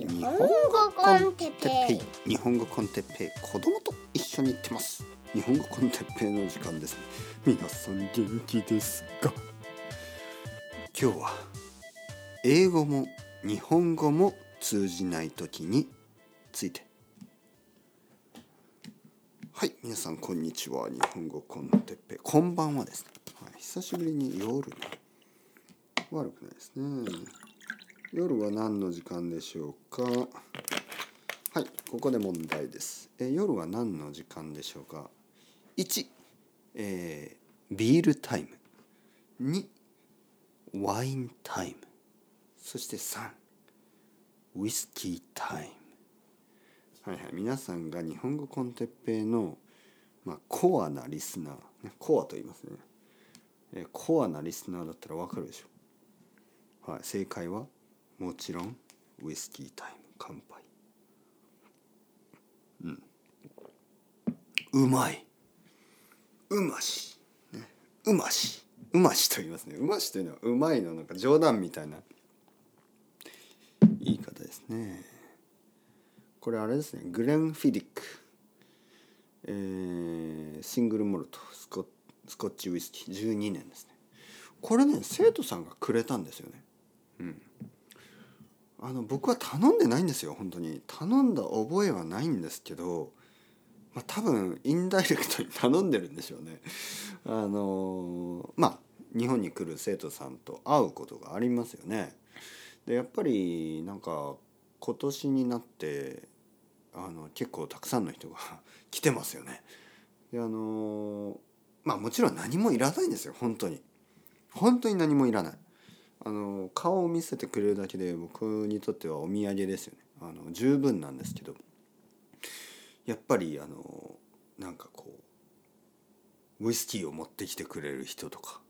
日本語コンテッペイ。日本語コンテッペイ。子供と一緒に行ってます。日本語コンテッペイの時間です。皆さん元気ですか？今日は英語も日本語も通じない時について。はい皆さんこんにちは。日本語コンテッペイ。こんばんはですね、はい、久しぶりに夜悪くないですね。夜は何の時間でしょうか？はいここで問題です。え夜は何の時間でしょうか？1、えー、ビールタイム。2ワインタイム。そして3ウイスキータイム。はいはい皆さんが日本語コンテッペイの、まあ、コアなリスナー、ね、コアと言いますね、え、コアなリスナーだったらわかるでしょ。うはい正解は？もちろんウイスキータイム乾杯。うん。うまい。うまし、ね、うまし。うましと言いますね。うましというのはうまいのなんか冗談みたいな。言い方ですね。これあれですね。グレン・フィディック、えー、シングルモルト。スコスコッチウイスキー。12年ですね。これね生徒さんがくれたんですよね。うん。あの僕は頼んでないんですよ本当に頼んだ覚えはないんですけど、まあ、多分インダイレクトに頼んでるんでしょうね。あのまあ日本に来る生徒さんと会うことがありますよね。でやっぱりなんか今年になってあの結構たくさんの人が 来てますよね。であのまあもちろん何もいらないんですよ本当に。本当に何もいらない。あの顔を見せてくれるだけで僕にとってはお土産ですよね。あの十分なんですけど。やっぱりあのなんかこうウイスキーを持ってきてくれる人とか、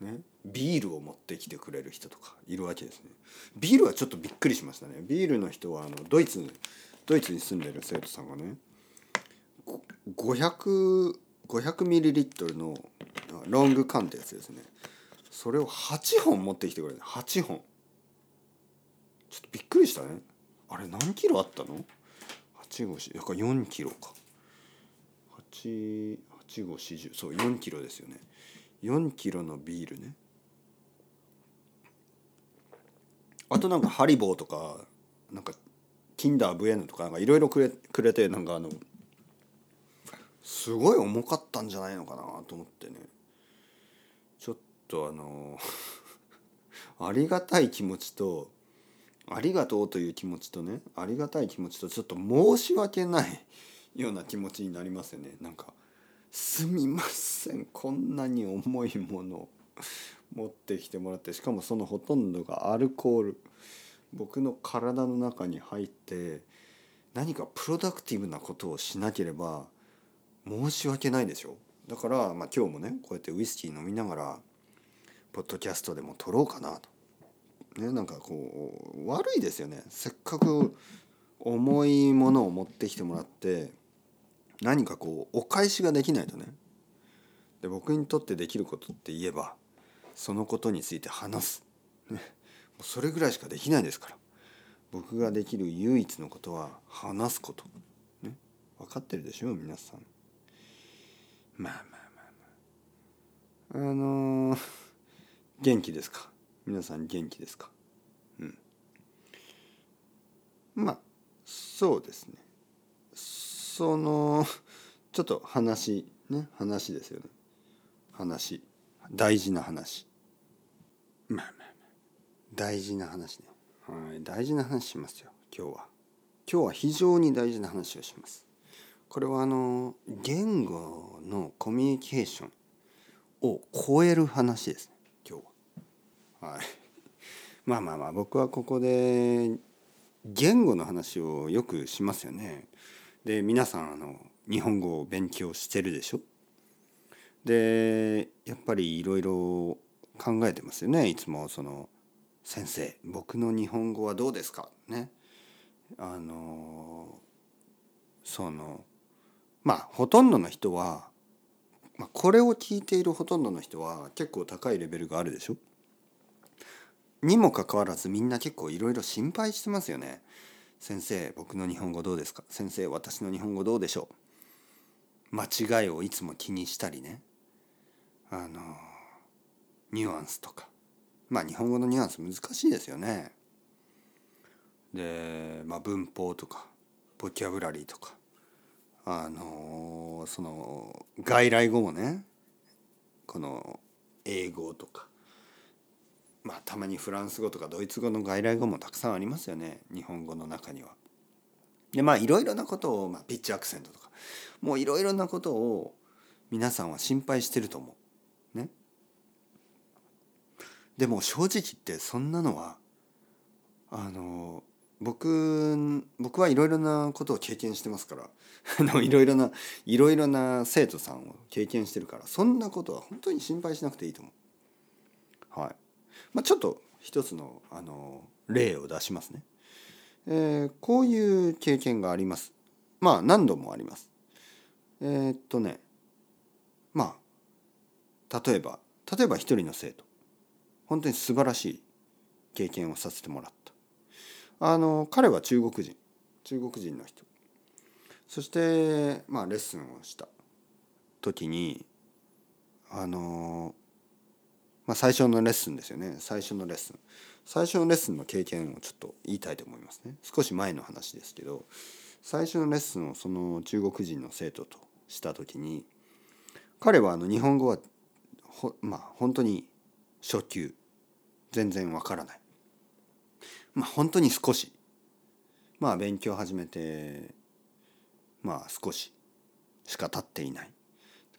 ね、ビールを持ってきてくれる人とかいるわけですね。ビールはちょっとびっくりしましたね。ビールの人はあのドイツドイツに住んでる生徒さんがね500 500ミリリットルのロング缶ってやつですね。それを8本持ってきてくれる8本。ちょっとびっくりしたね。あれ何キロあったの ?8 5 4だから4キロか。8 8 5 4 0そう4キロですよね。4キロのビールね。あとなんかハリボーとかなんかキンダーブエヌとかいろいろくれくれてなんかあのすごい重かったんじゃないのかなと思ってね。とあの ありがたい気持ちとありがとうという気持ちとねありがたい気持ちとちょっと申し訳ないような気持ちになりますよね。なんか「すみませんこんなに重いもの持ってきてもらってしかもそのほとんどがアルコール。僕の体の中に入って何かプロダクティブなことをしなければ申し訳ないでしょ。だから、まあ、今日もねこうやってウイスキー飲みながらポッドキャストでも撮ろうかなと。ね、なんかこう悪いですよね。せっかく重いものを持ってきてもらって何かこうお返しができないとね。で僕にとってできることって言えばそのことについて話す、ね、それぐらいしかできないですから。僕ができる唯一のことは話すこと、ね、分かってるでしょ皆さん。まあまあまあまあ。あのー元気ですか？皆さん元気ですか？うん。まあそうですね。そのちょっと話ね話ですよね。話。大事な話。まあまあまあ。大事な話ね。はい。大事な話しますよ今日は。今日は非常に大事な話をします。これはあの言語のコミュニケーションを超える話です。はい、まあまあまあ僕はここで言語の話をよくしますよね。で皆さんあの日本語を勉強してるでしょ？でやっぱりいろいろ考えてますよね。いつもその「先生僕の日本語はどうですか?」ね。あのそのまあほとんどの人は、まあ、これを聞いているほとんどの人は結構高いレベルがあるでしょ？にもかかわらずみんな結構いろいろ心配してますよね。先生僕の日本語どうですか？先生私の日本語どうでしょう？間違いをいつも気にしたりね。あのニュアンスとか。まあ日本語のニュアンス難しいですよね。で、まあ、文法とかボキャブラリーとか。あのその外来語もねこの英語とか。まあたまにフランス語とかドイツ語の外来語もたくさんありますよね日本語の中には。でまあいろいろなことを、まあ、ピッチアクセントとかもういろいろなことを皆さんは心配してると思う。ね。でも正直言ってそんなのはあの僕僕はいろいろなことを経験してますから いろいろないろいろな生徒さんを経験してるからそんなことは本当に心配しなくていいと思う。はいまあ、ちょっと一つのあの例を出しますね、えー、こういう経験があります。まあ何度もあります。えー、っとねまあ例えば例えば一人の生徒本当に素晴らしい経験をさせてもらった。あの彼は中国人中国人の人そしてまあレッスンをした時にあのまあ最初のレッスンですよね。最初のレッスン。最初のレッスンの経験をちょっと言いたいと思いますね。少し前の話ですけど最初のレッスンをその中国人の生徒とした時に彼はあの日本語はほまあ本当に初級。全然わからない。まあ本当に少し。まあ勉強始めてまあ少ししか経っていない。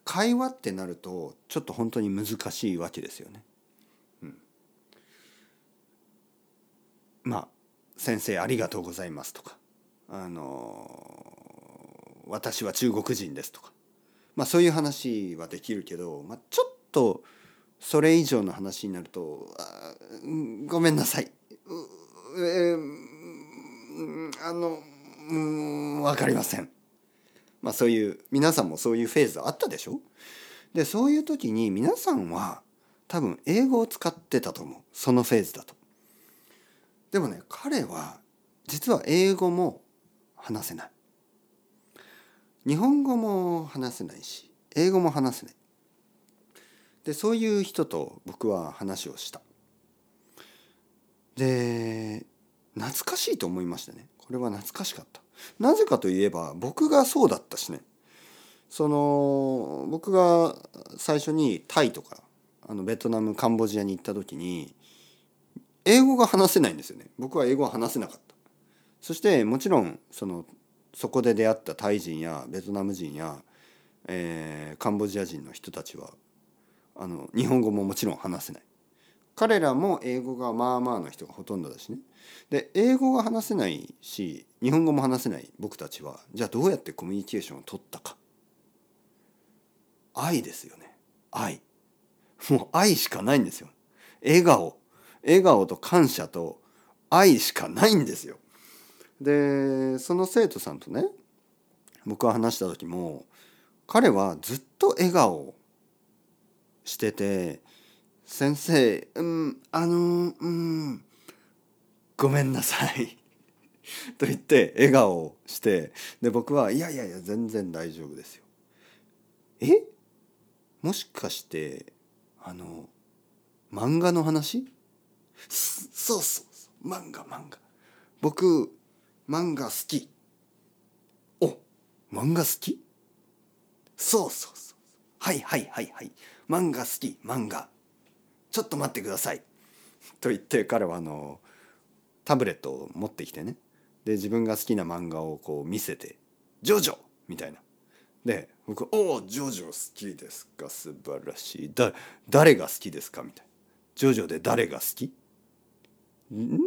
会話ってなるとちょっと本当に難しいわけですよね。うん、まあ「先生ありがとうございます」とか「あの私は中国人です」とかまあそういう話はできるけど、まあ、ちょっとそれ以上の話になると「ごめんなさい」えー、あのうん分かりません。まあそういう皆さんもそういうフェーズあったでしょ？でそういう時に皆さんは多分英語を使ってたと思うそのフェーズだと。でもね彼は実は英語も話せない。日本語も話せないし英語も話せない。でそういう人と僕は話をした。で懐かしいと思いましたねこれは懐かしかったなぜかといえば僕がそうだったしね。その僕が最初にタイとかあのベトナムカンボジアに行った時に英語が話せないんですよね。僕は英語は話せなかった。そしてもちろんそのそこで出会ったタイ人やベトナム人や、えー、カンボジア人の人たちはあの日本語ももちろん話せない。彼らも英語がまあまあの人がほとんどだしね。で英語が話せないし日本語も話せない僕たちはじゃあどうやってコミュニケーションを取ったか。愛ですよね。愛。もう愛しかないんですよ。笑顔。笑顔と感謝と愛しかないんですよ。でその生徒さんとね僕は話した時も彼はずっと笑顔してて先生、うん、あの、うん、ごめんなさい。と言って笑顔をしてで僕はいやいやいや全然大丈夫ですよ。え？もしかしてあの漫画の話？そうそうそう漫画漫画。僕漫画好き。お漫画好き？そうそうそう。はいはいはいはい。漫画好き漫画。ちょっと待ってください」と言って彼はあのタブレットを持ってきてね。で自分が好きな漫画をこう見せて「ジョジョ!」みたいな。で僕「おおジョジョ好きですか？素晴らしい。だ誰が好きですか?」みたいな「ジョジョで誰が好き?」ん？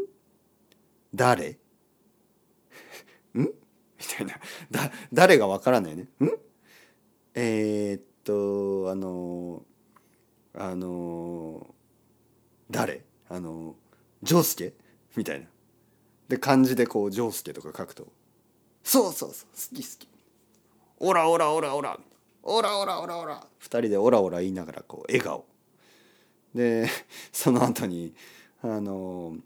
誰？ん？みたいな。だ誰がわからないね。ん？えー、っとあのあの誰？あの丈介みたいな。で漢字でこう丈介とか書くとそうそうそう好き好き。オラオラオラオラ。オラオラオラオラ。二人でオラオラ言いながらこう笑顔。で その後にあの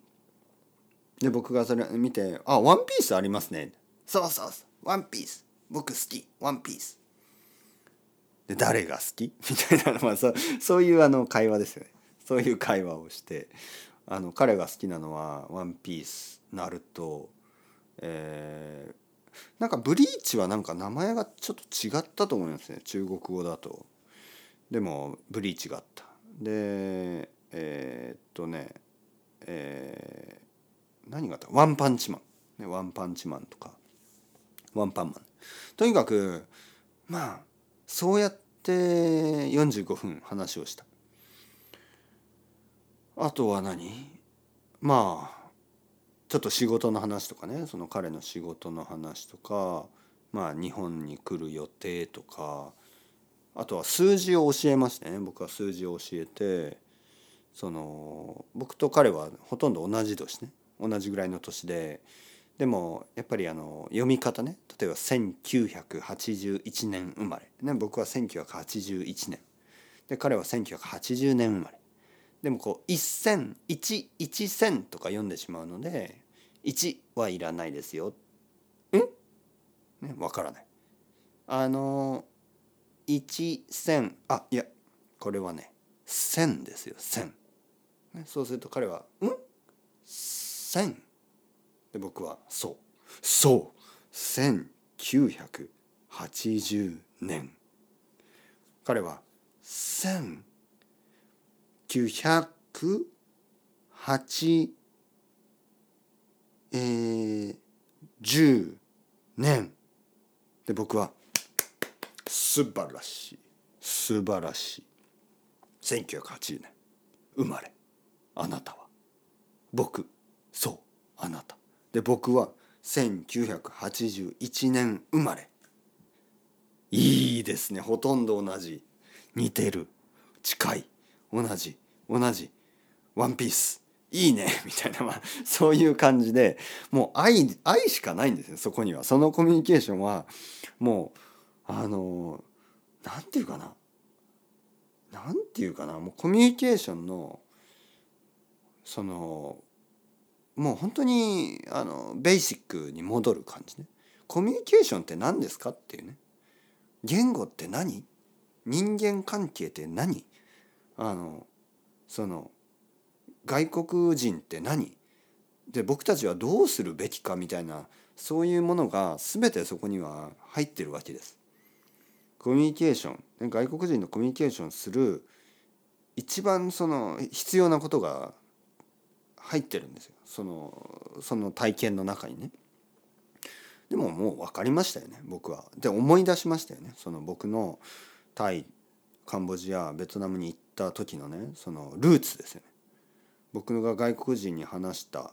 で僕がそれ見て「あワンピースありますね」そうそうそうワンピース。僕好き。ワンピース。で誰が好き？みたいな、まあ、そそういうあの会話ですよね。そういう会話をしてあの彼が好きなのは「ワンピース」「ナルト」えー、なんかブリーチはなんか名前がちょっと違ったと思いますね中国語だと。でもブリーチがあった。でえー、っとねえー、何があった？ワンパンチマン、ね、ワンパンチマンとか。ワンパンマン。とにかくまあそうやって45分話をした。あとは何？まあちょっと仕事の話とかね。その彼の仕事の話とか。まあ日本に来る予定とか。あとは数字を教えましてね。僕は数字を教えて。その僕と彼はほとんど同じ年ね。同じぐらいの年で。でもやっぱりあの読み方ね。例えば1981年生まれ、ね、僕は1981年。で彼は1980年生まれ。でもこう一線一一線とか読んでしまうので1はいらないですよ。ん？ねわからない。あの一線あいやこれはね線ですよ線。ね、そうすると彼は「ん？線?」で僕は「そうそう1980年」彼は「1908えー、10年。で僕は素晴らしい素晴らしい。1980年生まれあなたは。僕そうあなた。で僕は1981年生まれ。いいですね。ほとんど同じ似てる近い同じ。同じ。ワンピースいいね。みたいな、まあ、そういう感じで。もう愛愛しかないんですよ。そこには。そのコミュニケーションはもうあの何て言うかな。何て言うかな。もうコミュニケーションのそのもう本当にあのベーシックに戻る感じね。コミュニケーションって何ですかっていうね。言語って何？人間関係って何？あのその外国人って何？で僕たちはどうするべきかみたいなそういうものが全てそこには入ってるわけです。コミュニケーション外国人のコミュニケーションする一番その必要なことが入ってるんですよそのその体験の中にね。でももう分かりましたよね僕は。で思い出しましたよねその僕のタイカンボジアベトナムに行った時のねそのルーツですよね。僕が外国人に話した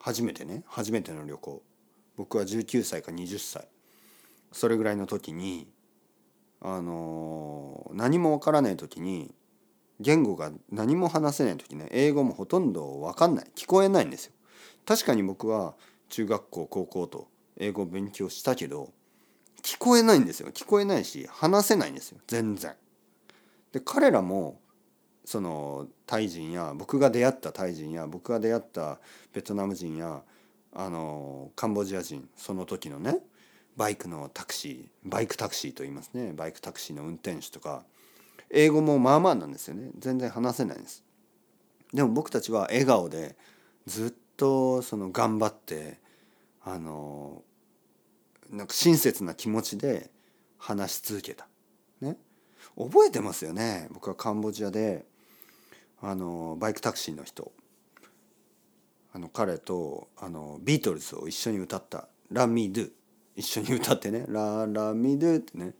初めてね初めての旅行僕は19歳か20歳それぐらいの時にあの何もわからない時に言語が何も話せない時ね英語もほとんどわかんない聞こえないんですよ。確かに僕は中学校高校と英語を勉強したけど聞こえないんですよ聞こえないし話せないんですよ全然。で彼らもそのタイ人や僕が出会ったタイ人や僕が出会ったベトナム人やあのカンボジア人その時のねバイクのタクシーバイクタクシーと言いますねバイクタクシーの運転手とか英語もまあまあなんですよね。全然話せないです。でも僕たちは笑顔でずっとその頑張ってあのなんか親切な気持ちで話し続けた。覚えてますよね。僕はカンボジアであのバイクタクシーの人。あの彼とあのビートルズを一緒に歌った「ラ・ミドゥ」一緒に歌ってね「ラ・ラ・ミドゥ」ってね。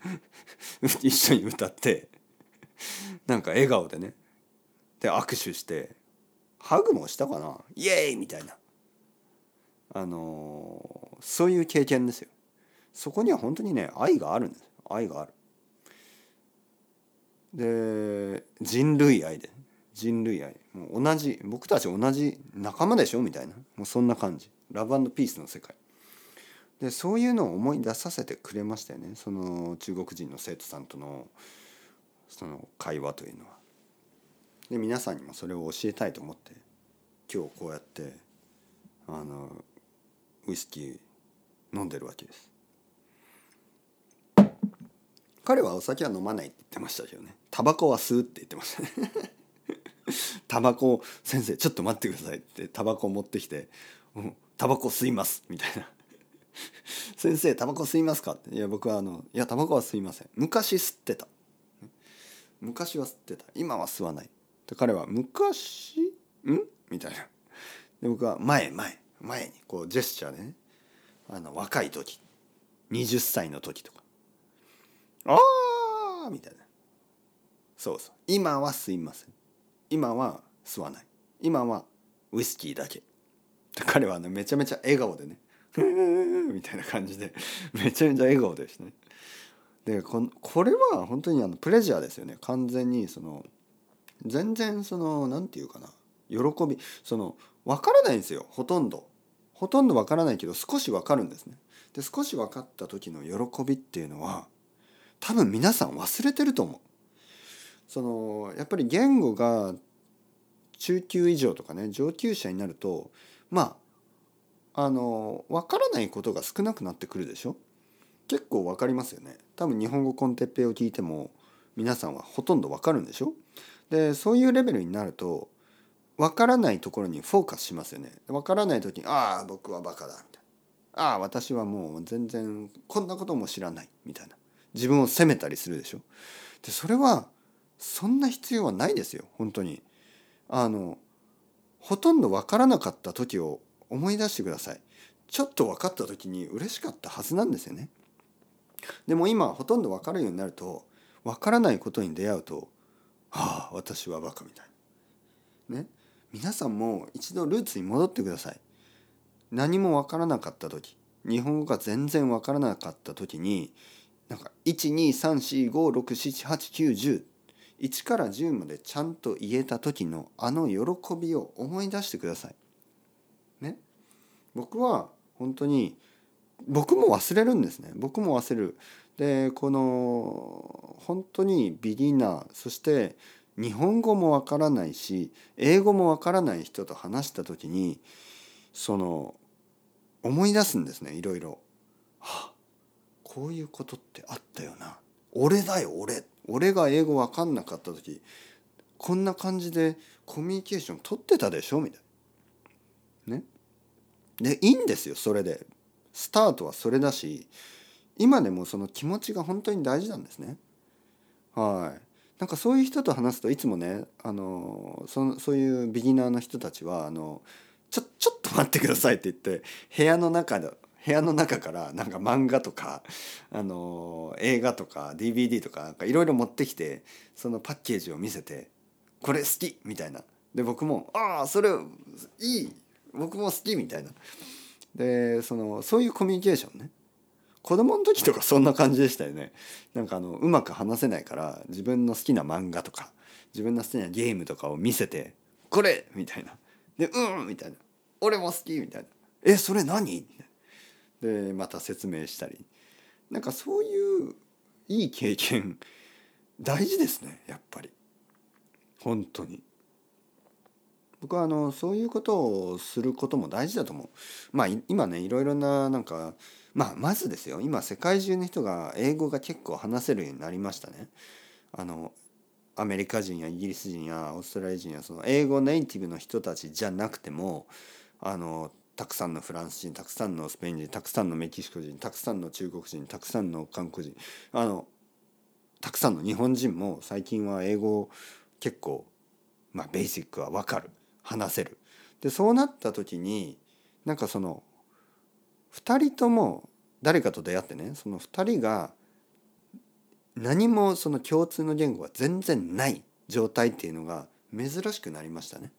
一緒に歌って。なんか笑顔でね。で握手して。ハグもしたかな。イエーイみたいな。あのそういう経験ですよ。そこには本当にね愛があるんです。愛がある。で人類愛で。人類愛。もう同じ僕たち同じ仲間でしょ？みたいな。もうそんな感じ。ラブピースの世界。でそういうのを思い出させてくれましたよね。その中国人の生徒さんとのその会話というのは。で皆さんにもそれを教えたいと思って今日こうやってあのウイスキー飲んでるわけです。彼はお酒は飲まないって言ってましたけどね。タバコは吸うって言ってましたねタバコ先生ちょっと待ってくださいってタバコを持ってきて「うん、タバコ吸います」みたいな「先生タバコ吸いますか?」って「いや僕はあのいやタバコは吸いません。昔吸ってた」昔は吸ってた。今は吸わない。で彼は「昔？ん?」みたいな。で僕は「前前前にこうジェスチャーでねあの若い時。20歳の時とか「ああ!」みたいな。そうそう。今は吸いません。今は吸わない。今はウイスキーだけ。彼はねめちゃめちゃ笑顔でね。みたいな感じで。めちゃめちゃ笑顔でしたね。でここれは本当にあのプレジャーですよね。完全にその全然その何て言うかな。喜び。その分からないんですよ。ほとんど。ほとんど分からないけど少し分かるんですね。で少し分かった時の喜びっていうのは多分皆さん忘れてると思う。そのやっぱり言語が中級以上とかね上級者になるとまああの分からないことが少なくなってくるでしょ？結構分かりますよね。多分日本語コンテッペイを聞いても皆さんはほとんど分かるんでしょ？でそういうレベルになると分からないところにフォーカスしますよね。分からない時に「ああ僕はバカだ」みたいな「ああ私はもう全然こんなことも知らない」みたいな。自分を責めたりするでしょ？でそれはそんな必要はないですよ本当に。あのほとんど分からなかった時を思い出してください。ちょっと分かった時に嬉しかったはずなんですよね。でも今ほとんど分かるようになると分からないことに出会うと「はあ私はバカ」みたいな。ね。皆さんも一度ルーツに戻ってください。何も分からなかった時日本語が全然分からなかった時になんか12345678910 1から10までちゃんと言えた時のあの喜びを思い出してください。ね。僕は本当に僕も忘れるんですね。僕も忘れる。でこの本当にビギナーそして日本語もわからないし英語もわからない人と話した時にその思い出すんですねいろいろ。はあこういうことってあったよな。俺だよ俺俺が英語分かんなかった時こんな感じでコミュニケーション取ってたでしょ？みたいな。ね？でいいんですよそれで。スタートはそれだし今でもその気持ちが本当に大事なんですね。はい。なんかそういう人と話すといつもねあのそそういうビギナーの人たちはあのちょちょっと待ってくださいって言って部屋の中で部屋の中からなんか漫画とかあの映画とか DVD とかなんかいろいろ持ってきてそのパッケージを見せて「これ好き!」みたいなで僕も「ああそれいい僕も好き!」みたいなでそのそういうコミュニケーションね子供の時とかそんな感じでしたよねなんかあのうまく話せないから自分の好きな漫画とか自分の好きなゲームとかを見せて「これ!」みたいなで「うん!」みたいな「俺も好き!」みたいな「えそれ何?」みたいなでまた説明したり。なんかそういういい経験 大事ですねやっぱり。本当に。僕はあのそういうことをすることも大事だと思う。まあ今ねいろいろななんかまあまずですよ。今世界中の人が英語が結構話せるようになりましたね。あのアメリカ人やイギリス人やオーストラリア人やその英語ネイティブの人たちじゃなくてもあのたくさんのフランス人たくさんのスペイン人たくさんのメキシコ人たくさんの中国人たくさんの韓国人あのたくさんの日本人も最近は英語結構まあベーシックは分かる話せる。でそうなった時になんかその2人とも誰かと出会ってねその2人が何もその共通の言語が全然ない状態っていうのが珍しくなりましたね。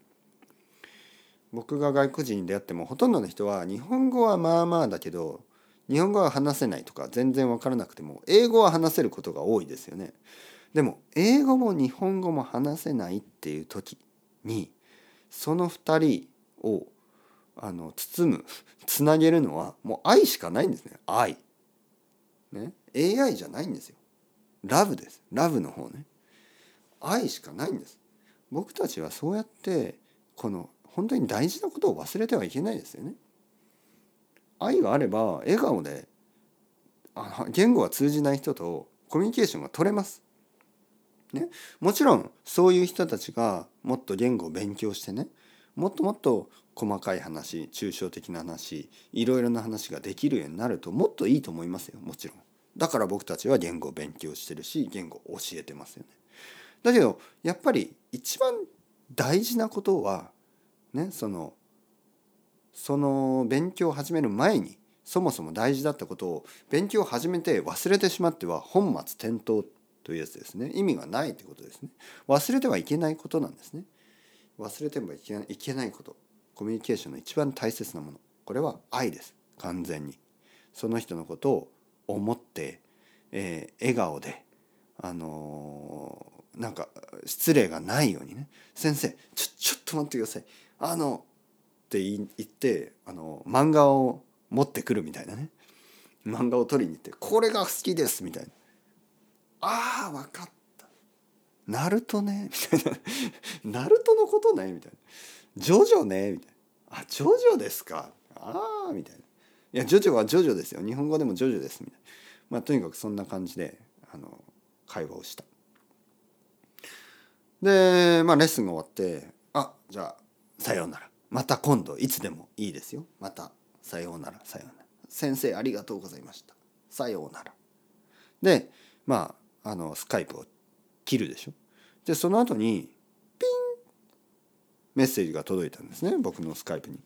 僕が外国人に出会ってもほとんどの人は日本語はまあまあだけど日本語は話せないとか全然分からなくても英語は話せることが多いですよね。でも英語も日本語も話せないっていう時にその2人をあの包むつなげるのはもう愛しかないんですね愛。ね AI じゃないんですよ。ラブですラブの方ね。愛しかないんです。僕たちはそうやってこの本当に大事なことを忘れてはいけないですよね。愛があれば笑顔であ言語が通じない人とコミュニケーションが取れます。ね、もちろんそういう人たちがもっと言語を勉強してねもっともっと細かい話抽象的な話いろいろな話ができるようになるともっといいと思いますよもちろん。だから僕たちは言語を勉強してるし言語を教えてますよね。だけどやっぱり一番大事なことはねそのその勉強を始める前にそもそも大事だったことを勉強を始めて忘れてしまっては本末転倒というやつですね。意味がないということですね。忘れてはいけないことなんですね。忘れてはいけないこと。コミュニケーションの一番大切なもの。これは愛です。完全に。その人のことを思って、えー、笑顔であのー、なんか失礼がないようにね「先生ちょちょっと待ってください。あの」って言ってあの漫画を持ってくるみたいなね。漫画を取りに行って「これが好きです」みたいな「ああ分かった」「ナルトね」みたいな「ナルトのことね」みたいな「ジョジョね」みたいな「あジョジョですか」ああみたいな「いやジョジョはジョジョですよ。日本語でもジョジョです」みたいな。まあとにかくそんな感じであの会話をした。でまあレッスンが終わって「あじゃあさようなら。また今度いつでもいいですよ。またさようならさようなら。先生ありがとうございました。さようなら。でまああのスカイプを切るでしょ。でその後にピン！メッセージが届いたんですね。僕のスカイプに。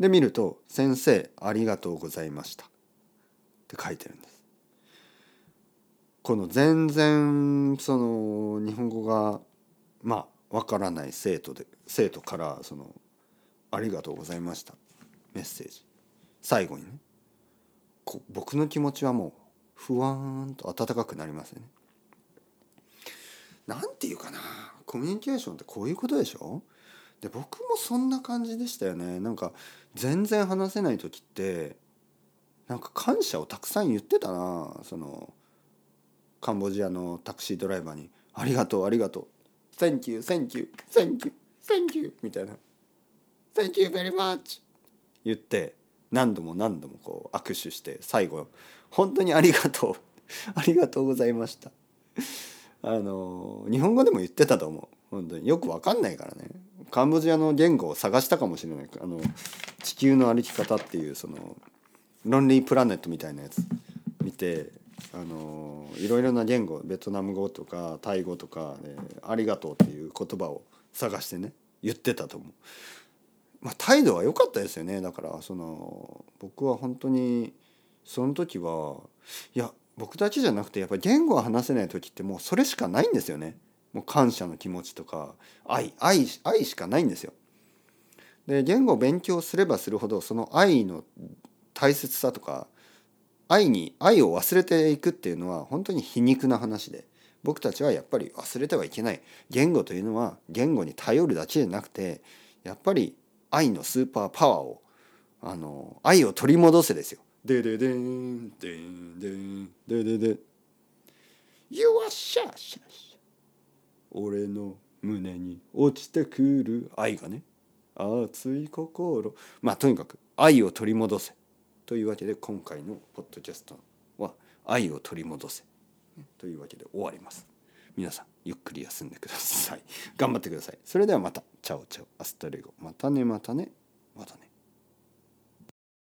で見ると「先生ありがとうございました」って書いてるんです。この全然その日本語がまあわからない生徒で生徒からその「ありがとうございました」メッセージ。最後にね。僕の気持ちはもうふわーんと温かくなりますよね。なんていうかな。コミュニケーションってこういうことでしょ？で僕もそんな感じでしたよね。なんか全然話せない時ってなんか感謝をたくさん言ってたな。そのカンボジアのタクシードライバーに「ありがとうありがとう」「Thank you Thank you Thank you Thank you」みたいな「Thank you very much」言って何度も何度もこう握手して最後本当にありがとう。ありがとうございました。あの日本語でも言ってたと思う。本当に。よく分かんないからね。カンボジアの言語を探したかもしれない。あの地球の歩き方っていうそのロンリープラネットみたいなやつ。見てあのいろいろな言語ベトナム語とかタイ語とか、ね「ありがとう」っていう言葉を探してね言ってたと思う。まあ、態度は良かったですよねだからその僕は本当にその時はいや僕だけじゃなくてやっぱり言語を話せない時ってもうそれしかないんですよねもう感謝の気持ちとか愛愛愛しかないんですよ。で言語を勉強すればするほどその愛の大切さとか愛に愛を忘れていくっていうのは本当に皮肉な話で僕たちはやっぱり忘れてはいけない。言語というのは言語に頼るだけじゃなくてやっぱり愛のスーパーパワーをあの愛を取り戻せですよ。でででんでんでんでででよっしゃしゃしゃ。俺の胸に落ちてくる愛がね。熱い心。まあとにかく愛を取り戻せ。というわけで今回のポッドキャストは愛を取り戻せ。というわけで終わります。皆さんゆっくり休んでください。頑張ってください。それではまた。 Ciao ciao。 Hasta luego。またねまたね。またね。